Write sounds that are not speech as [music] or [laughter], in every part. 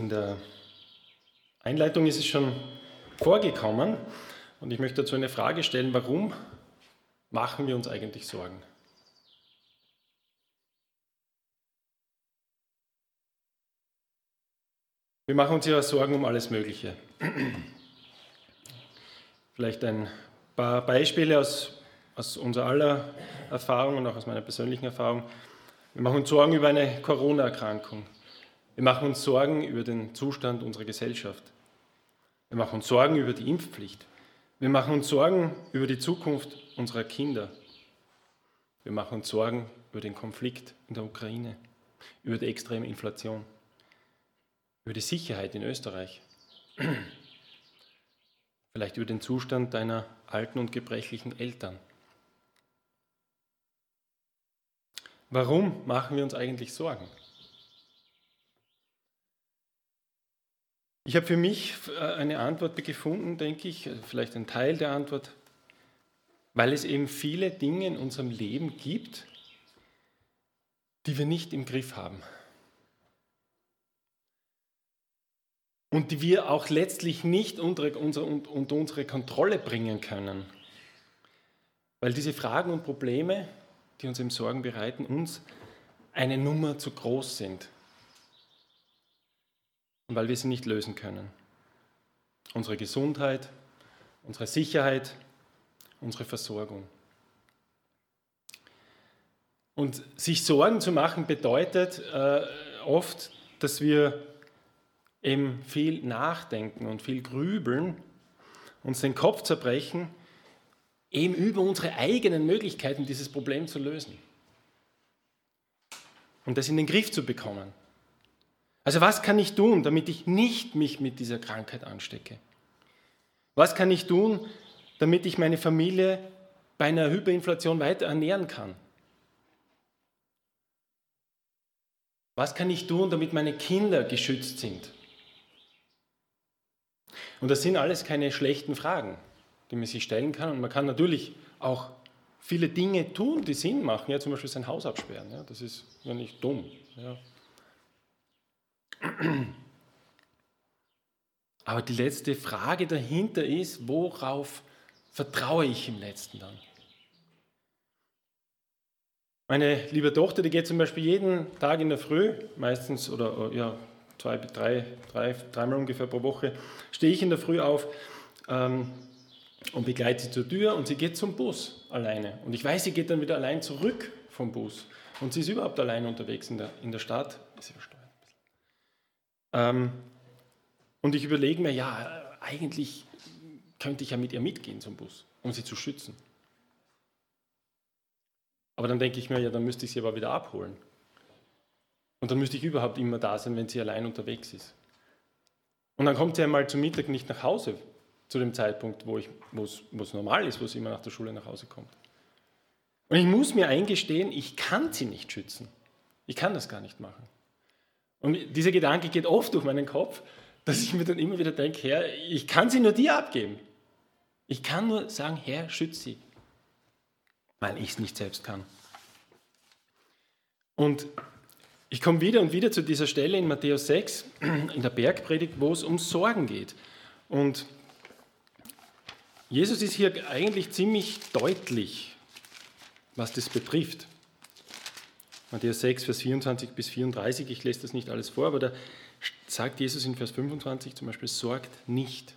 In der Einleitung ist es schon vorgekommen und ich möchte dazu eine Frage stellen, warum machen wir uns eigentlich Sorgen? Wir machen uns ja Sorgen um alles Mögliche. Vielleicht ein paar Beispiele aus, aus unserer aller Erfahrung und auch aus meiner persönlichen Erfahrung. Wir machen uns Sorgen über eine Corona-Erkrankung. Wir machen uns Sorgen über den Zustand unserer Gesellschaft. Wir machen uns Sorgen über die Impfpflicht. Wir machen uns Sorgen über die Zukunft unserer Kinder. Wir machen uns Sorgen über den Konflikt in der Ukraine, über die extreme Inflation, über die Sicherheit in Österreich, [clears throat] vielleicht über den Zustand deiner alten und gebrechlichen Eltern. Warum machen wir uns eigentlich Sorgen? Ich habe für mich äh, eine Antwort gefunden, denke ich, äh, vielleicht ein Teil der Antwort, weil es eben viele Dinge in unserem Leben gibt, die wir nicht im Griff haben. Und die wir auch letztlich nicht unter unsere, unter unsere Kontrolle bringen können. Weil diese Fragen und Probleme, die uns im Sorgen bereiten, uns eine Nummer zu groß sind und weil wir sie nicht lösen können. Unsere Gesundheit, unsere Sicherheit, unsere Versorgung. Und sich Sorgen zu machen bedeutet äh, oft, dass wir eben viel nachdenken und viel grübeln, uns den Kopf zerbrechen, eben über unsere eigenen Möglichkeiten, dieses Problem zu lösen und das in den Griff zu bekommen. Also was kann ich tun, damit ich nicht mich mit dieser Krankheit anstecke? Was kann ich tun, damit ich meine Familie bei einer Hyperinflation weiter ernähren kann? Was kann ich tun, damit meine Kinder geschützt sind? Und das sind alles keine schlechten Fragen, die man sich stellen kann. Und man kann natürlich auch viele Dinge tun, die Sinn machen. Ja, zum Beispiel sein Haus absperren. Ja, das ist ja nicht dumm. Ja. Aber die letzte Frage dahinter ist, worauf vertraue ich im letzten dann? Meine liebe Tochter, die geht zum Beispiel jeden Tag in der Früh, meistens oder ja, zwei, drei, drei, dreimal ungefähr pro Woche, stehe ich in der Früh auf ähm, und begleite sie zur Tür und sie geht zum Bus alleine. Und ich weiß, sie geht dann wieder allein zurück vom Bus. Und sie ist überhaupt allein unterwegs in der, in der Stadt. Ist sie verstanden? Ähm, und ich überlege mir, ja, eigentlich könnte ich ja mit ihr mitgehen zum Bus, um sie zu schützen. Aber dann denke ich mir, ja, dann müsste ich sie aber wieder abholen. Und dann müsste ich überhaupt immer da sein, wenn sie allein unterwegs ist. Und dann kommt sie einmal zum Mittag nicht nach Hause, zu dem Zeitpunkt, wo, es normal ist, wo sie immer nach der Schule nach Hause kommt. Und ich muss mir eingestehen, ich kann sie nicht schützen. Ich kann das gar nicht machen. Und dieser Gedanke geht oft durch meinen Kopf, dass ich mir dann immer wieder denke, Herr, ich kann sie nur dir abgeben. Ich kann nur sagen, Herr, schütze sie, weil ich es nicht selbst kann. Und ich komme wieder und wieder zu dieser Stelle in Matthäus 6, [clears throat] in der Bergpredigt, wo es um Sorgen geht. Und Jesus ist hier eigentlich ziemlich deutlich, was das betrifft. Matthäus 6, Vers 24 bis 34, ich lese das nicht alles vor, aber da sagt Jesus in Vers 25 zum Beispiel, sorgt nicht,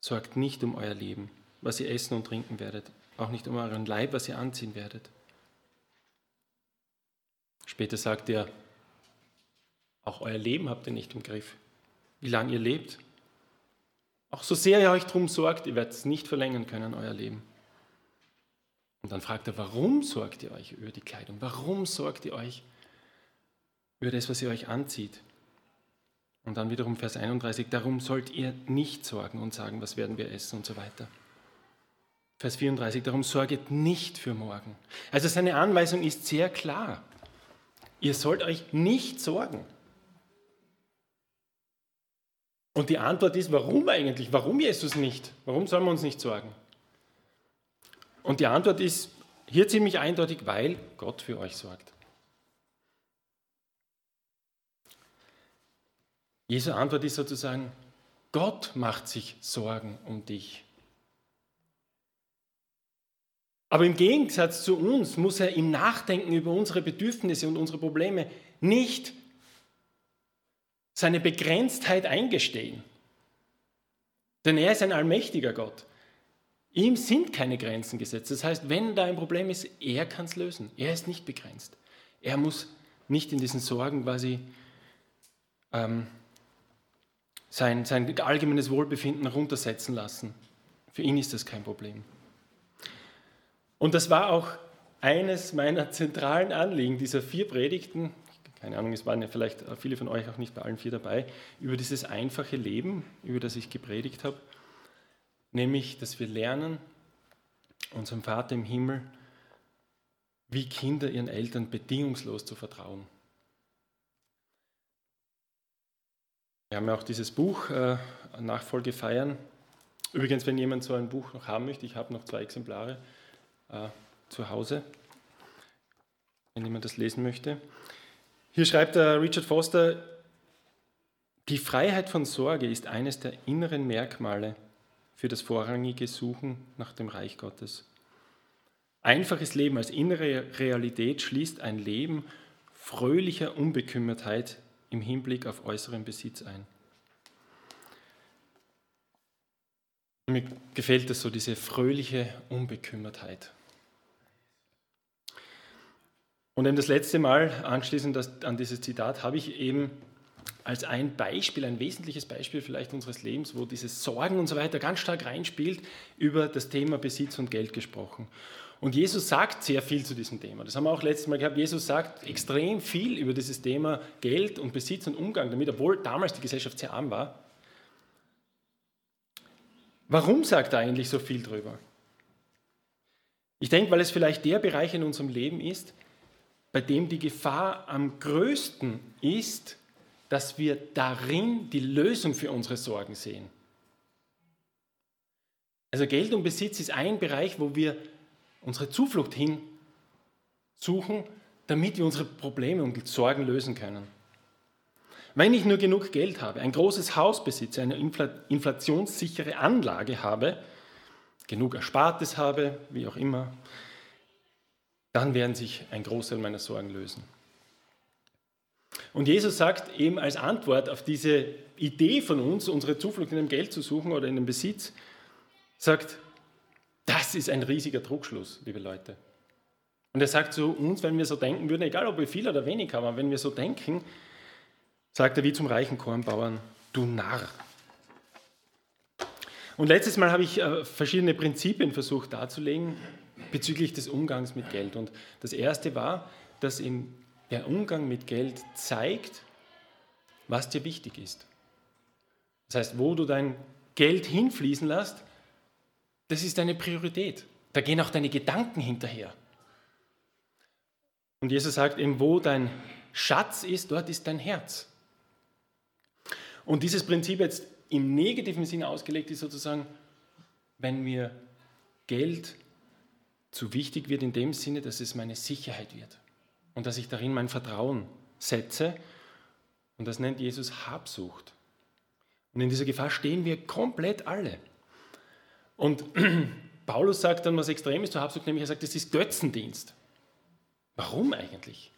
sorgt nicht um euer Leben, was ihr essen und trinken werdet, auch nicht um euren Leib, was ihr anziehen werdet. Später sagt er, auch euer Leben habt ihr nicht im Griff, wie lange ihr lebt. Auch so sehr ihr euch darum sorgt, ihr werdet es nicht verlängern können, euer Leben. Und dann fragt er, warum sorgt ihr euch über die Kleidung? Warum sorgt ihr euch über das, was ihr euch anzieht? Und dann wiederum Vers 31, darum sollt ihr nicht sorgen und sagen, was werden wir essen und so weiter. Vers 34, darum sorget nicht für morgen. Also seine Anweisung ist sehr klar. Ihr sollt euch nicht sorgen. Und die Antwort ist, warum eigentlich? Warum Jesus nicht? Warum sollen wir uns nicht sorgen? Und die Antwort ist hier ziemlich eindeutig, weil Gott für euch sorgt. Jesu Antwort ist sozusagen, Gott macht sich Sorgen um dich. Aber im Gegensatz zu uns muss er im Nachdenken über unsere Bedürfnisse und unsere Probleme nicht seine Begrenztheit eingestehen. Denn er ist ein allmächtiger Gott. Ihm sind keine Grenzen gesetzt. Das heißt, wenn da ein Problem ist, er kann es lösen. Er ist nicht begrenzt. Er muss nicht in diesen Sorgen quasi ähm, sein, sein allgemeines Wohlbefinden runtersetzen lassen. Für ihn ist das kein Problem. Und das war auch eines meiner zentralen Anliegen dieser vier Predigten, keine Ahnung, es waren ja vielleicht viele von euch auch nicht bei allen vier dabei, über dieses einfache Leben, über das ich gepredigt habe, nämlich, dass wir lernen, unserem Vater im Himmel, wie Kinder ihren Eltern bedingungslos zu vertrauen. Wir haben ja auch dieses Buch äh, Nachfolge feiern. Übrigens, wenn jemand so ein Buch noch haben möchte, ich habe noch zwei Exemplare äh, zu Hause, wenn jemand das lesen möchte. Hier schreibt der Richard Foster, die Freiheit von Sorge ist eines der inneren Merkmale für das vorrangige Suchen nach dem Reich Gottes. Einfaches Leben als innere Realität schließt ein Leben fröhlicher Unbekümmertheit im Hinblick auf äußeren Besitz ein. Mir gefällt das so, diese fröhliche Unbekümmertheit. Und eben das letzte Mal, anschließend an dieses Zitat, habe ich eben als ein Beispiel, ein wesentliches Beispiel vielleicht unseres Lebens, wo dieses Sorgen und so weiter ganz stark reinspielt, über das Thema Besitz und Geld gesprochen. Und Jesus sagt sehr viel zu diesem Thema. Das haben wir auch letztes Mal gehabt. Jesus sagt extrem viel über dieses Thema Geld und Besitz und Umgang damit, obwohl damals die Gesellschaft sehr arm war. Warum sagt er eigentlich so viel drüber? Ich denke, weil es vielleicht der Bereich in unserem Leben ist, bei dem die Gefahr am größten ist, dass wir darin die Lösung für unsere Sorgen sehen. Also Geld und Besitz ist ein Bereich, wo wir unsere Zuflucht hin suchen, damit wir unsere Probleme und Sorgen lösen können. Wenn ich nur genug Geld habe, ein großes Haus besitze, eine inflationssichere Anlage habe, genug Erspartes habe, wie auch immer, dann werden sich ein Großteil meiner Sorgen lösen. Und Jesus sagt eben als Antwort auf diese Idee von uns, unsere Zuflucht in dem Geld zu suchen oder in dem Besitz, sagt, das ist ein riesiger Trugschluss, liebe Leute. Und er sagt zu uns, wenn wir so denken würden, egal ob wir viel oder wenig haben, wenn wir so denken, sagt er wie zum reichen Kornbauern, du Narr. Und letztes Mal habe ich äh, verschiedene Prinzipien versucht darzulegen bezüglich des Umgangs mit Geld. Und das erste war, dass ihm der Umgang mit Geld zeigt, was dir wichtig ist. Das heißt, wo du dein Geld hinfließen lässt, das ist deine Priorität. Da gehen auch deine Gedanken hinterher. Und Jesus sagt eben, wo dein Schatz ist, dort ist dein Herz. Und dieses Prinzip jetzt im negativen Sinn ausgelegt ist sozusagen, wenn mir Geld zu wichtig wird in dem Sinne, dass es meine Sicherheit wird und dass ich darin mein Vertrauen setze. Und das nennt Jesus Habsucht. Und in dieser Gefahr stehen wir komplett alle. Und [clears throat] Paulus sagt dann was Extremes zur Habsucht, nämlich er sagt, es ist Götzendienst. Warum eigentlich?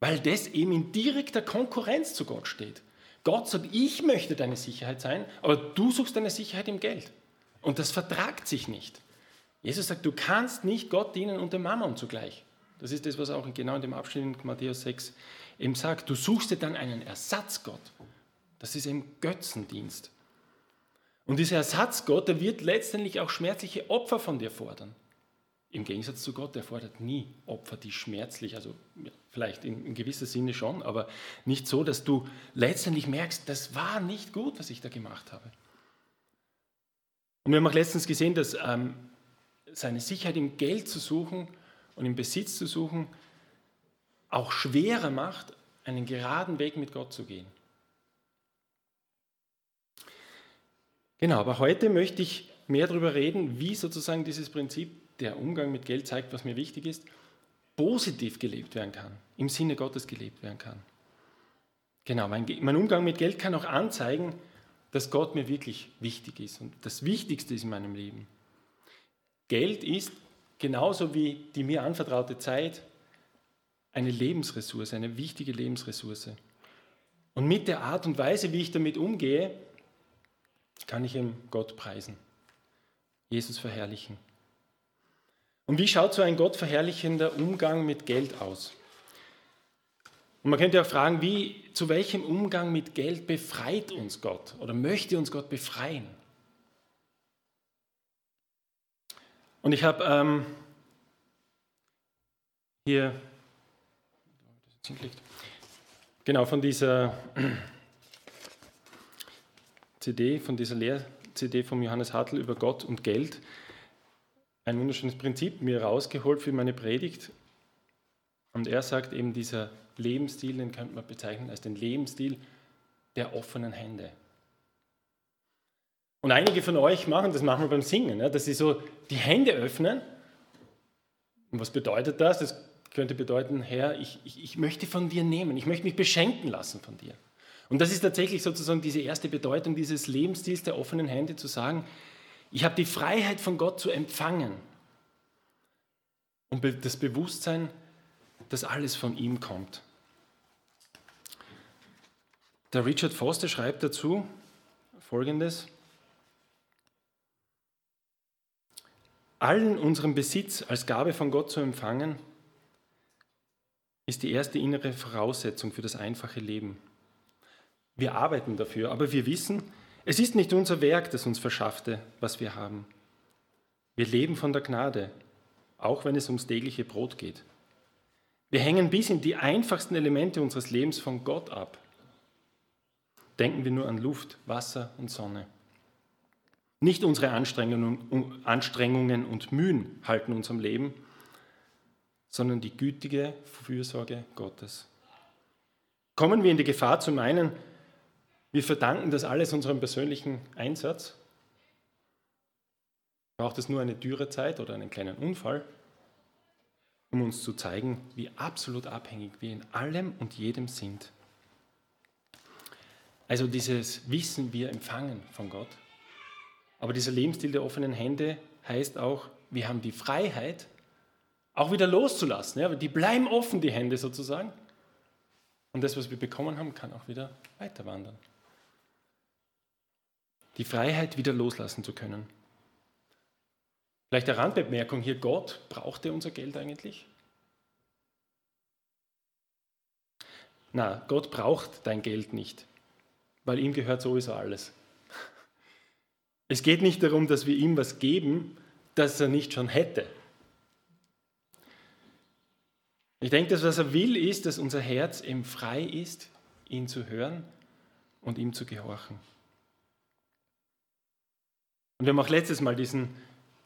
Weil das eben in direkter Konkurrenz zu Gott steht. Gott sagt, ich möchte deine Sicherheit sein, aber du suchst deine Sicherheit im Geld. Und das vertragt sich nicht. Jesus sagt, du kannst nicht Gott dienen und dem Mammon zugleich. Das ist das, was auch genau in dem Abschnitt in Matthäus 6 eben sagt. Du suchst dir dann einen Ersatzgott. Das ist eben Götzendienst. Und dieser Ersatzgott, der wird letztendlich auch schmerzliche Opfer von dir fordern. Im Gegensatz zu Gott, der fordert nie Opfer, die schmerzlich, also vielleicht in, in gewisser Sinne schon, aber nicht so, dass du letztendlich merkst, das war nicht gut, was ich da gemacht habe. Und wir haben auch letztens gesehen, dass ähm, seine Sicherheit im Geld zu suchen und im Besitz zu suchen auch schwerer macht, einen geraden Weg mit Gott zu gehen. Genau, aber heute möchte ich mehr darüber reden, wie sozusagen dieses Prinzip, der Umgang mit Geld zeigt, was mir wichtig ist, positiv gelebt werden kann, im Sinne Gottes gelebt werden kann. Genau, mein, mein Umgang mit Geld kann auch anzeigen, dass Gott mir wirklich wichtig ist und das Wichtigste ist in meinem Leben. Geld ist genauso wie die mir anvertraute Zeit eine Lebensressource, eine wichtige Lebensressource. Und mit der Art und Weise, wie ich damit umgehe, kann ich ihm Gott preisen, Jesus verherrlichen. Und wie schaut so ein Gott verherrlichender Umgang mit Geld aus? Und man könnte auch fragen, wie, zu welchem Umgang mit Geld befreit uns Gott oder möchte uns Gott befreien? Und ich habe ähm, hier, genau von dieser [clears throat] CD, von dieser Lehr-CD von Johannes Hartl über Gott und Geld, ein wunderschönes Prinzip mir rausgeholt für meine Predigt. Und er sagt eben, dieser Lebensstil, den könnte man bezeichnen als den Lebensstil der offenen Hände. Und einige von euch machen das machen wir beim Singen, dass sie so die Hände öffnen. Und was bedeutet das? Das könnte bedeuten, Herr, ich, ich, ich möchte von dir nehmen, ich möchte mich beschenken lassen von dir. Und das ist tatsächlich sozusagen diese erste Bedeutung dieses Lebensstils der offenen Hände, zu sagen, ich habe die Freiheit von Gott zu empfangen und das Bewusstsein, dass alles von ihm kommt. Der Richard Foster schreibt dazu Folgendes. Allen unseren Besitz als Gabe von Gott zu empfangen, ist die erste innere Voraussetzung für das einfache Leben. Wir arbeiten dafür, aber wir wissen, es ist nicht unser Werk, das uns verschaffte, was wir haben. Wir leben von der Gnade, auch wenn es ums tägliche Brot geht. Wir hängen bis in die einfachsten Elemente unseres Lebens von Gott ab. Denken wir nur an Luft, Wasser und Sonne. Nicht unsere Anstrengungen und Mühen halten uns am Leben, sondern die gütige Fürsorge Gottes. Kommen wir in die Gefahr zu meinen, wir verdanken das alles unserem persönlichen Einsatz? Braucht es nur eine Dürrezeit oder einen kleinen Unfall, um uns zu zeigen, wie absolut abhängig wir in allem und jedem sind? Also dieses Wissen wir empfangen von Gott. Aber dieser Lebensstil der offenen Hände heißt auch, wir haben die Freiheit, auch wieder loszulassen. Ja? Die bleiben offen, die Hände sozusagen. Und das, was wir bekommen haben, kann auch wieder weiter wandern die Freiheit wieder loslassen zu können. Vielleicht eine Randbemerkung hier, Gott, braucht er unser Geld eigentlich? Na, Gott braucht dein Geld nicht, weil ihm gehört sowieso alles. Es geht nicht darum, dass wir ihm was geben, das er nicht schon hätte. Ich denke, dass was er will, ist, dass unser Herz eben frei ist, ihn zu hören und ihm zu gehorchen. Und wir haben auch letztes Mal diesen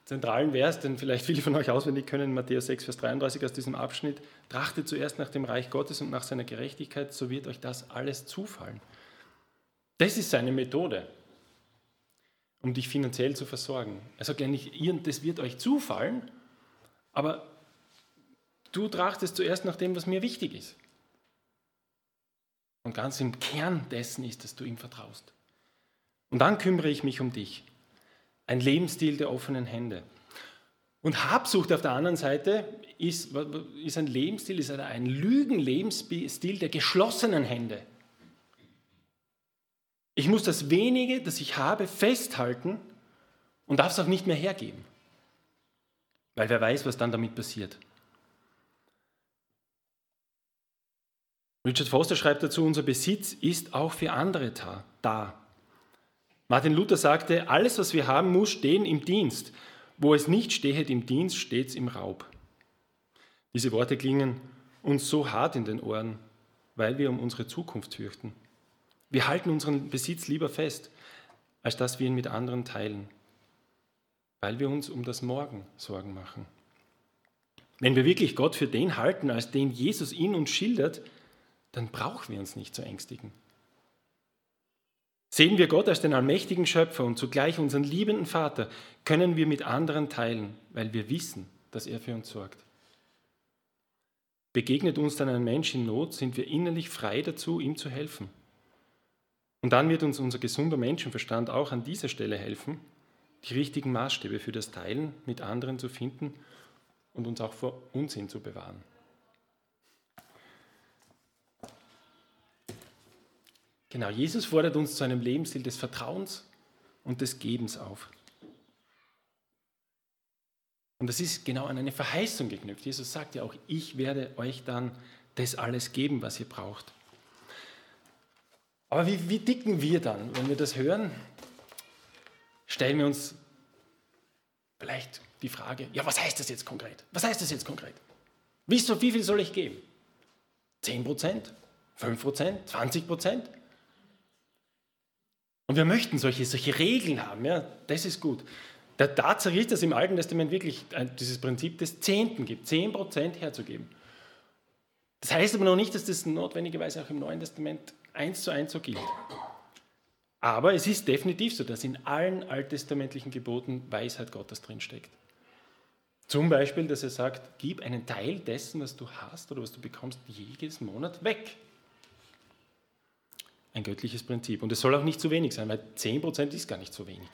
zentralen Vers, den vielleicht viele von euch auswendig können, Matthäus 6, Vers 33 aus diesem Abschnitt. Trachtet zuerst nach dem Reich Gottes und nach seiner Gerechtigkeit, so wird euch das alles zufallen. Das ist seine Methode, um dich finanziell zu versorgen. Er sagt ja nicht, das wird euch zufallen, aber du trachtest zuerst nach dem, was mir wichtig ist. Und ganz im Kern dessen ist, dass du ihm vertraust. Und dann kümmere ich mich um dich. Ein Lebensstil der offenen Hände. Und Habsucht auf der anderen Seite ist, ist ein Lebensstil, ist ein Lügenlebensstil der geschlossenen Hände. Ich muss das wenige, das ich habe, festhalten und darf es auch nicht mehr hergeben. Weil wer weiß, was dann damit passiert. Richard Foster schreibt dazu, unser Besitz ist auch für andere da. Martin Luther sagte, alles, was wir haben, muss stehen im Dienst. Wo es nicht steht im Dienst, steht es im Raub. Diese Worte klingen uns so hart in den Ohren, weil wir um unsere Zukunft fürchten. Wir halten unseren Besitz lieber fest, als dass wir ihn mit anderen teilen, weil wir uns um das Morgen Sorgen machen. Wenn wir wirklich Gott für den halten, als den Jesus in uns schildert, dann brauchen wir uns nicht zu ängstigen. Sehen wir Gott als den allmächtigen Schöpfer und zugleich unseren liebenden Vater, können wir mit anderen teilen, weil wir wissen, dass er für uns sorgt. Begegnet uns dann ein Mensch in Not, sind wir innerlich frei dazu, ihm zu helfen. Und dann wird uns unser gesunder Menschenverstand auch an dieser Stelle helfen, die richtigen Maßstäbe für das Teilen mit anderen zu finden und uns auch vor Unsinn zu bewahren. Genau, Jesus fordert uns zu einem Lebensstil des Vertrauens und des Gebens auf. Und das ist genau an eine Verheißung geknüpft. Jesus sagt ja auch, ich werde euch dann das alles geben, was ihr braucht. Aber wie, wie dicken wir dann, wenn wir das hören? Stellen wir uns vielleicht die Frage, ja, was heißt das jetzt konkret? Was heißt das jetzt konkret? Wie, so, wie viel soll ich geben? 10 Prozent? 5 Prozent? 20 Prozent? Und wir möchten solche, solche Regeln haben, ja, das ist gut. Der Tatsache ist, dass im Alten Testament wirklich dieses Prinzip des Zehnten gibt, 10% herzugeben. Das heißt aber noch nicht, dass das notwendigerweise auch im Neuen Testament eins zu eins so gilt. Aber es ist definitiv so, dass in allen alttestamentlichen Geboten Weisheit Gottes drinsteckt. Zum Beispiel, dass er sagt, gib einen Teil dessen, was du hast oder was du bekommst, jedes Monat weg. Ein göttliches Prinzip. Und es soll auch nicht zu wenig sein, weil 10% ist gar nicht so wenig.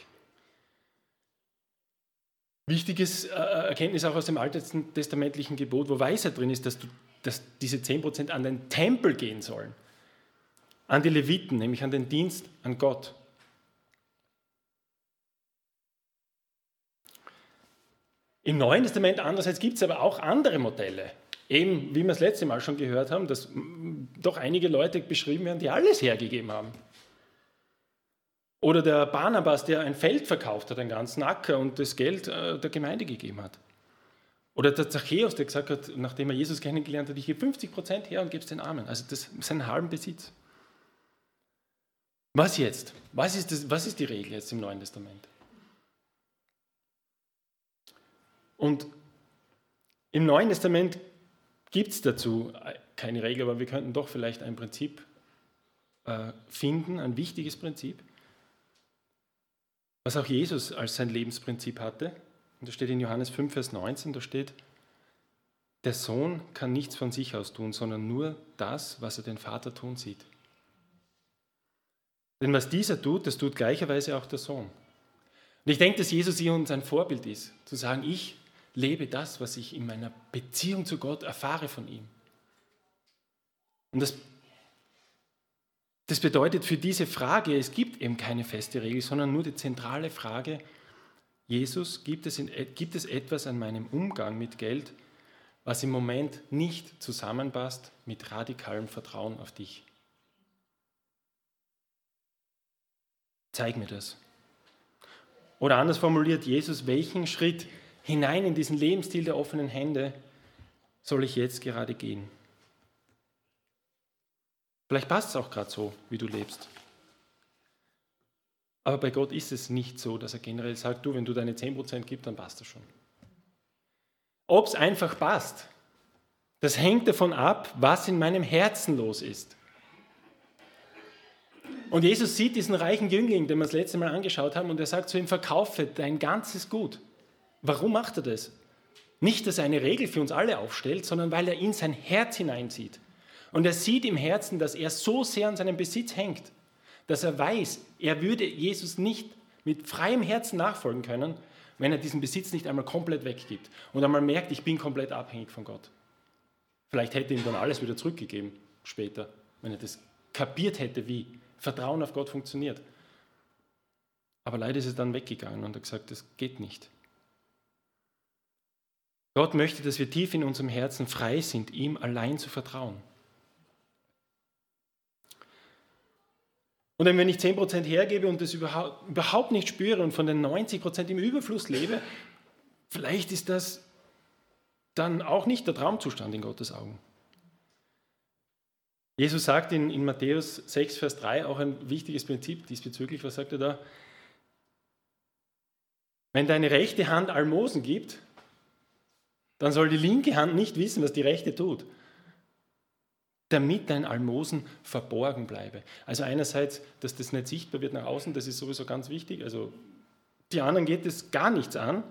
Wichtiges äh, Erkenntnis auch aus dem alten testamentlichen Gebot, wo Weisheit drin ist, dass, du, dass diese 10% an den Tempel gehen sollen. An die Leviten, nämlich an den Dienst an Gott. Im Neuen Testament andererseits gibt es aber auch andere Modelle. Eben, wie wir das letzte Mal schon gehört haben, dass doch einige Leute beschrieben werden, die alles hergegeben haben. Oder der Barnabas, der ein Feld verkauft hat, einen ganzen Acker und das Geld äh, der Gemeinde gegeben hat. Oder der Zachäus, der gesagt hat, nachdem er Jesus kennengelernt hat, ich gebe 50 Prozent her und gebe es den Armen. Also das ist halben Besitz. Was jetzt? Was ist, das, was ist die Regel jetzt im Neuen Testament? Und im Neuen Testament gibt es dazu keine Regel, aber wir könnten doch vielleicht ein Prinzip äh, finden, ein wichtiges Prinzip was auch Jesus als sein Lebensprinzip hatte. Und da steht in Johannes 5, Vers 19, da steht, der Sohn kann nichts von sich aus tun, sondern nur das, was er den Vater tun sieht. Denn was dieser tut, das tut gleicherweise auch der Sohn. Und ich denke, dass Jesus hier uns ein Vorbild ist, zu sagen, ich lebe das, was ich in meiner Beziehung zu Gott erfahre von ihm. Und das das bedeutet für diese Frage, es gibt eben keine feste Regel, sondern nur die zentrale Frage, Jesus, gibt es, in, gibt es etwas an meinem Umgang mit Geld, was im Moment nicht zusammenpasst mit radikalem Vertrauen auf dich? Zeig mir das. Oder anders formuliert Jesus, welchen Schritt hinein in diesen Lebensstil der offenen Hände soll ich jetzt gerade gehen? Vielleicht passt es auch gerade so, wie du lebst. Aber bei Gott ist es nicht so, dass er generell sagt, du, wenn du deine 10% gibst, dann passt das schon. Ob es einfach passt, das hängt davon ab, was in meinem Herzen los ist. Und Jesus sieht diesen reichen Jüngling, den wir das letzte Mal angeschaut haben, und er sagt zu ihm, verkaufe dein ganzes Gut. Warum macht er das? Nicht, dass er eine Regel für uns alle aufstellt, sondern weil er in sein Herz hineinsieht. Und er sieht im Herzen, dass er so sehr an seinem Besitz hängt, dass er weiß, er würde Jesus nicht mit freiem Herzen nachfolgen können, wenn er diesen Besitz nicht einmal komplett weggibt und einmal merkt, ich bin komplett abhängig von Gott. Vielleicht hätte ihm dann alles wieder zurückgegeben später, wenn er das kapiert hätte, wie Vertrauen auf Gott funktioniert. Aber leider ist er dann weggegangen und hat gesagt, das geht nicht. Gott möchte, dass wir tief in unserem Herzen frei sind, ihm allein zu vertrauen. Und wenn ich 10% hergebe und das überhaupt nicht spüre und von den 90% im Überfluss lebe, vielleicht ist das dann auch nicht der Traumzustand in Gottes Augen. Jesus sagt in, in Matthäus 6, Vers 3 auch ein wichtiges Prinzip diesbezüglich. Was sagt er da? Wenn deine rechte Hand Almosen gibt, dann soll die linke Hand nicht wissen, was die rechte tut damit dein Almosen verborgen bleibe. Also einerseits, dass das nicht sichtbar wird nach außen, das ist sowieso ganz wichtig. Also die anderen geht es gar nichts an.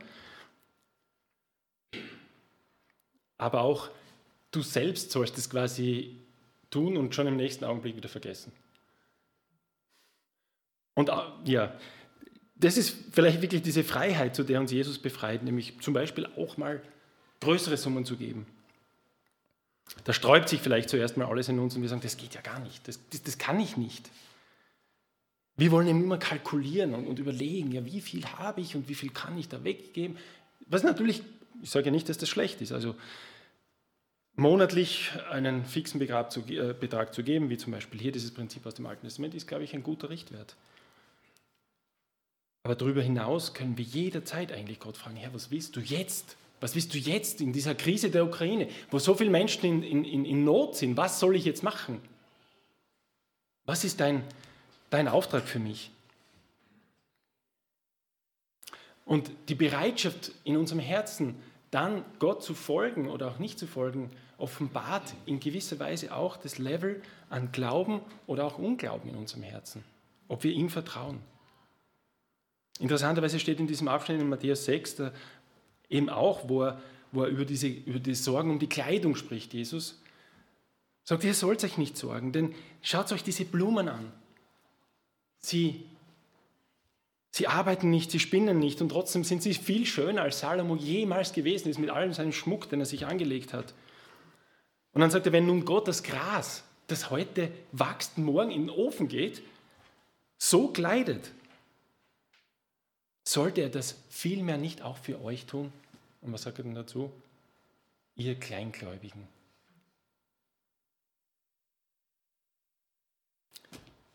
Aber auch du selbst sollst es quasi tun und schon im nächsten Augenblick wieder vergessen. Und äh, ja, das ist vielleicht wirklich diese Freiheit, zu der uns Jesus befreit, nämlich zum Beispiel auch mal größere Summen zu geben. Da sträubt sich vielleicht zuerst mal alles in uns und wir sagen, das geht ja gar nicht, das, das, das kann ich nicht. Wir wollen immer kalkulieren und, und, überlegen, ja, wie viel habe ich und wie viel kann ich da weggeben. Was natürlich, ich sage ja nicht, dass das schlecht ist. Also monatlich einen fixen Betrag zu, äh, Betrag zu geben, wie zum Beispiel hier dieses Prinzip aus dem Alten Testament, ist, glaube ich, ein guter Richtwert. Aber darüber hinaus können wir jederzeit eigentlich Gott fragen, Herr, was willst du jetzt? Was willst du jetzt in dieser Krise der Ukraine, wo so viele Menschen in, in, in Not sind? Was soll ich jetzt machen? Was ist dein, dein Auftrag für mich? Und die Bereitschaft in unserem Herzen, dann Gott zu folgen oder auch nicht zu folgen, offenbart in gewisser Weise auch das Level an Glauben oder auch Unglauben in unserem Herzen, ob wir ihm vertrauen. Interessanterweise steht in diesem Abschnitt in Matthäus 6 da eben auch, wo er, wo er über, diese, über die Sorgen um die Kleidung spricht, Jesus, sagt, ihr sollt euch nicht sorgen, denn schaut euch diese Blumen an. Sie, sie arbeiten nicht, sie spinnen nicht und trotzdem sind sie viel schöner, als Salomo jemals gewesen ist mit allem seinem Schmuck, den er sich angelegt hat. Und dann sagt er, wenn nun Gott das Gras, das heute wächst, morgen in den Ofen geht, so kleidet, sollte er das vielmehr nicht auch für euch tun? Und was sagt er denn dazu? Ihr Kleingläubigen.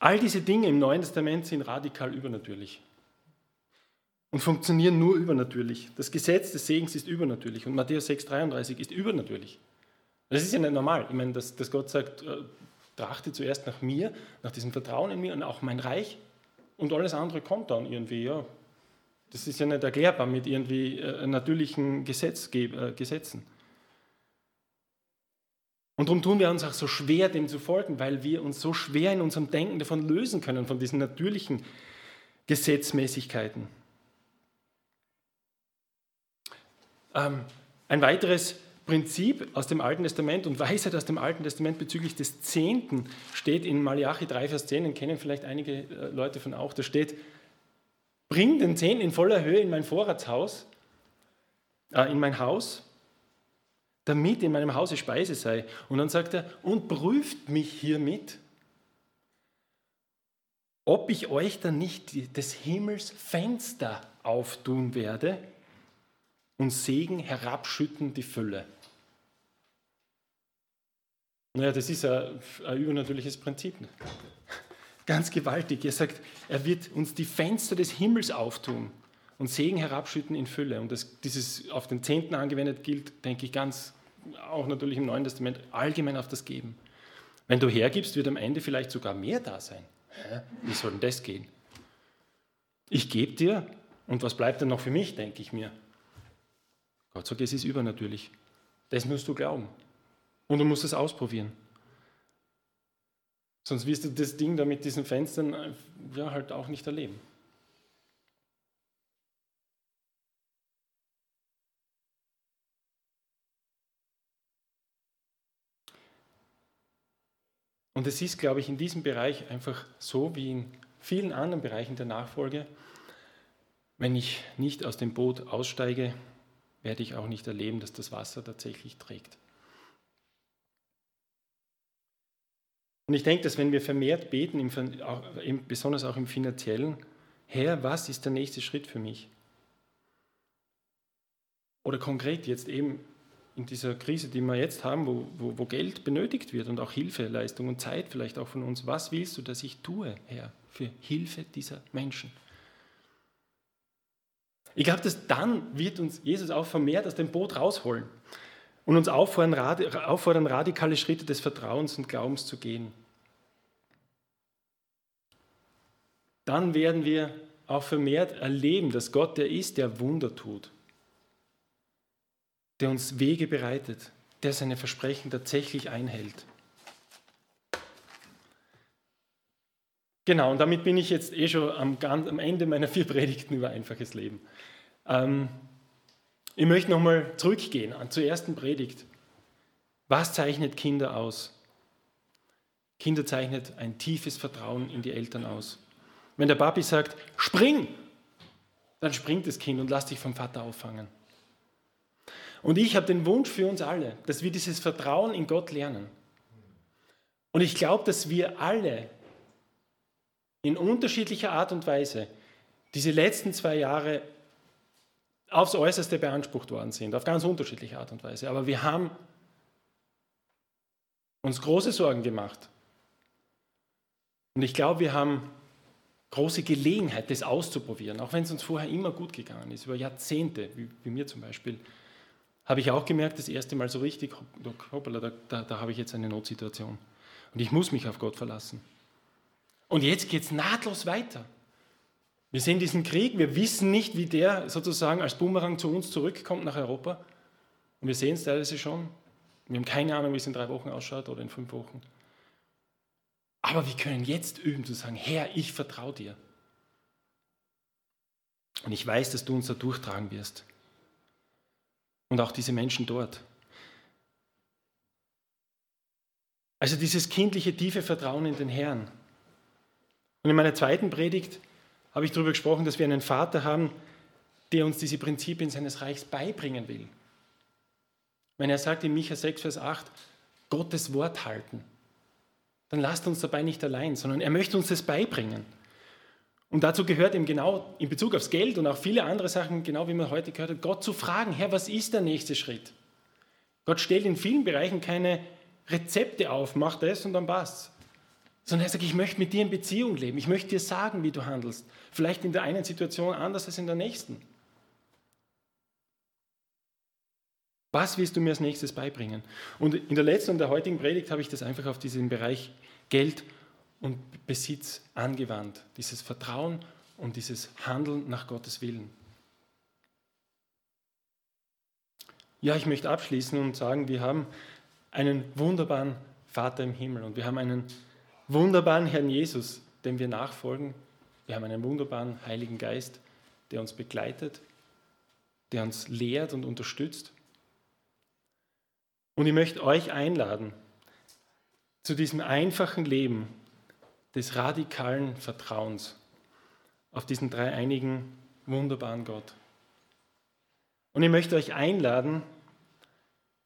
All diese Dinge im Neuen Testament sind radikal übernatürlich und funktionieren nur übernatürlich. Das Gesetz des Segens ist übernatürlich und Matthäus 6,33 ist übernatürlich. Das ist ja nicht normal. Ich meine, dass, dass Gott sagt, äh, trachte zuerst nach mir, nach diesem Vertrauen in mir und auch mein Reich und alles andere kommt dann irgendwie. Ja, das ist ja nicht erklärbar mit irgendwie äh, natürlichen Gesetzge äh, Gesetzen. Und darum tun wir uns auch so schwer, dem zu folgen, weil wir uns so schwer in unserem Denken davon lösen können, von diesen natürlichen Gesetzmäßigkeiten. Ähm, ein weiteres Prinzip aus dem Alten Testament und Weisheit aus dem Alten Testament bezüglich des Zehnten steht in Malachi 3, Vers 10, den kennen vielleicht einige äh, Leute von auch, da steht, Bring den Zehnten in voller Höhe in mein Vorratshaus, äh, in mein Haus, damit in meinem Hause Speise sei. Und dann sagt er, und prüft mich hiermit, ob ich euch dann nicht des Himmels Fenster auftun werde und Segen herabschütten die Fülle. Naja, das ist ein, ein übernatürliches Prinzip. Ganz gewaltig. Er sagt, er wird uns die Fenster des Himmels auftun und Segen herabschütten in Fülle. Und das, dieses auf den Zehnten angewendet gilt, denke ich, ganz, auch natürlich im Neuen Testament, allgemein auf das Geben. Wenn du hergibst, wird am Ende vielleicht sogar mehr da sein. Wie soll denn das gehen? Ich gebe dir und was bleibt denn noch für mich, denke ich mir. Gott sagt, es ist übernatürlich. Das musst du glauben. Und du musst es ausprobieren. Sonst wirst du das Ding da mit diesen Fenstern äh, ja, halt auch nicht erleben. Und es ist, glaube ich, in diesem Bereich einfach so wie in vielen anderen Bereichen der Nachfolge, wenn ich nicht aus dem Boot aussteige, werde ich auch nicht erleben, dass das Wasser tatsächlich trägt. Und ich denke, dass wenn wir vermehrt beten, besonders auch im finanziellen, Herr, was ist der nächste Schritt für mich? Oder konkret jetzt eben in dieser Krise, die wir jetzt haben, wo, wo, wo Geld benötigt wird und auch Hilfeleistung und Zeit vielleicht auch von uns. Was willst du, dass ich tue, Herr, für Hilfe dieser Menschen? Ich glaube, dass dann wird uns Jesus auch vermehrt aus dem Boot rausholen und uns auffordern, auffordern, radikale Schritte des Vertrauens und Glaubens zu gehen. Dann werden wir auch vermehrt erleben, dass Gott der ist, der Wunder tut, der uns Wege bereitet, der seine Versprechen tatsächlich einhält. Genau, und damit bin ich jetzt eh schon am, am Ende meiner vier [laughs] Predigten über einfaches Leben. Ähm, ich möchte nochmal zurückgehen zur ersten Predigt. Was zeichnet Kinder aus? Kinder zeichnet ein tiefes Vertrauen in die Eltern aus. Wenn der Papi sagt, spring, dann springt das Kind und lässt sich vom Vater auffangen. Und ich habe den Wunsch für uns alle, dass wir dieses Vertrauen in Gott lernen. Und ich glaube, dass wir alle in unterschiedlicher Art und Weise diese letzten zwei Jahre aufs Äußerste beansprucht worden sind, auf ganz unterschiedliche Art und Weise. Aber wir haben uns große Sorgen gemacht. Und ich glaube, wir haben große Gelegenheit, das auszuprobieren, auch wenn es uns vorher immer gut gegangen ist, über Jahrzehnte, wie, wie mir zum Beispiel, habe ich auch gemerkt, das erste Mal so richtig, hoppala, da, da, da habe ich jetzt eine Notsituation. Und ich muss mich auf Gott verlassen. Und jetzt geht es nahtlos weiter. Wir sehen diesen Krieg, wir wissen nicht, wie der sozusagen als Bumerang zu uns zurückkommt nach Europa. Und wir sehen es teilweise schon. Wir haben keine Ahnung, wie es in drei Wochen ausschaut oder in fünf Wochen. Aber wir können jetzt üben zu sagen, Herr, ich vertraue dir. Und ich weiß, dass du uns da durchtragen wirst. Und auch diese Menschen dort. Also dieses kindliche, tiefe Vertrauen in den Herrn. Und in meiner zweiten Predigt habe ich darüber gesprochen, dass wir einen Vater haben, der uns diese Prinzipien seines Reichs beibringen will. Wenn er sagt in Micha 6, Vers 8, Gottes Wort halten, dann lasst uns dabei nicht allein, sondern er möchte uns das beibringen. Und dazu gehört eben genau in Bezug aufs Geld und auch viele andere Sachen, genau wie man heute gehört hat, Gott zu fragen, Herr, was ist der nächste Schritt? Gott stellt in vielen Bereichen keine Rezepte auf, mach das und dann passt's sondern er sagt, ich möchte mit dir in Beziehung leben. Ich möchte dir sagen, wie du handelst. Vielleicht in der einen Situation anders als in der nächsten. Was willst du mir als nächstes beibringen? Und in der letzten und der heutigen Predigt habe ich das einfach auf diesen Bereich Geld und Besitz angewandt. Dieses Vertrauen und dieses Handeln nach Gottes Willen. Ja, ich möchte abschließen und sagen, wir haben einen wunderbaren Vater im Himmel und wir haben einen wunderbaren Herrn Jesus, dem wir nachfolgen. Wir haben einen wunderbaren Heiligen Geist, der uns begleitet, der uns lehrt und unterstützt. Und ich möchte euch einladen zu diesem einfachen Leben des radikalen Vertrauens auf diesen dreieinigen, wunderbaren Gott. Und ich möchte euch einladen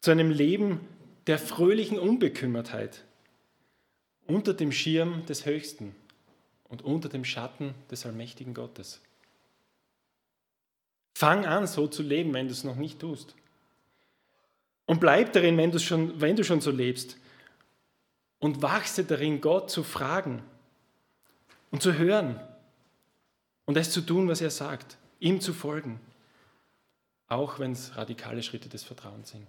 zu einem Leben der fröhlichen Unbekümmertheit, unter dem Schirm des Höchsten und unter dem Schatten des allmächtigen Gottes. Fang an, so zu leben, wenn du es noch nicht tust. Und bleib darin, wenn, schon, wenn du schon so lebst. Und wachse darin, Gott zu fragen und zu hören und es zu tun, was er sagt, ihm zu folgen, auch wenn es radikale Schritte des Vertrauens sind.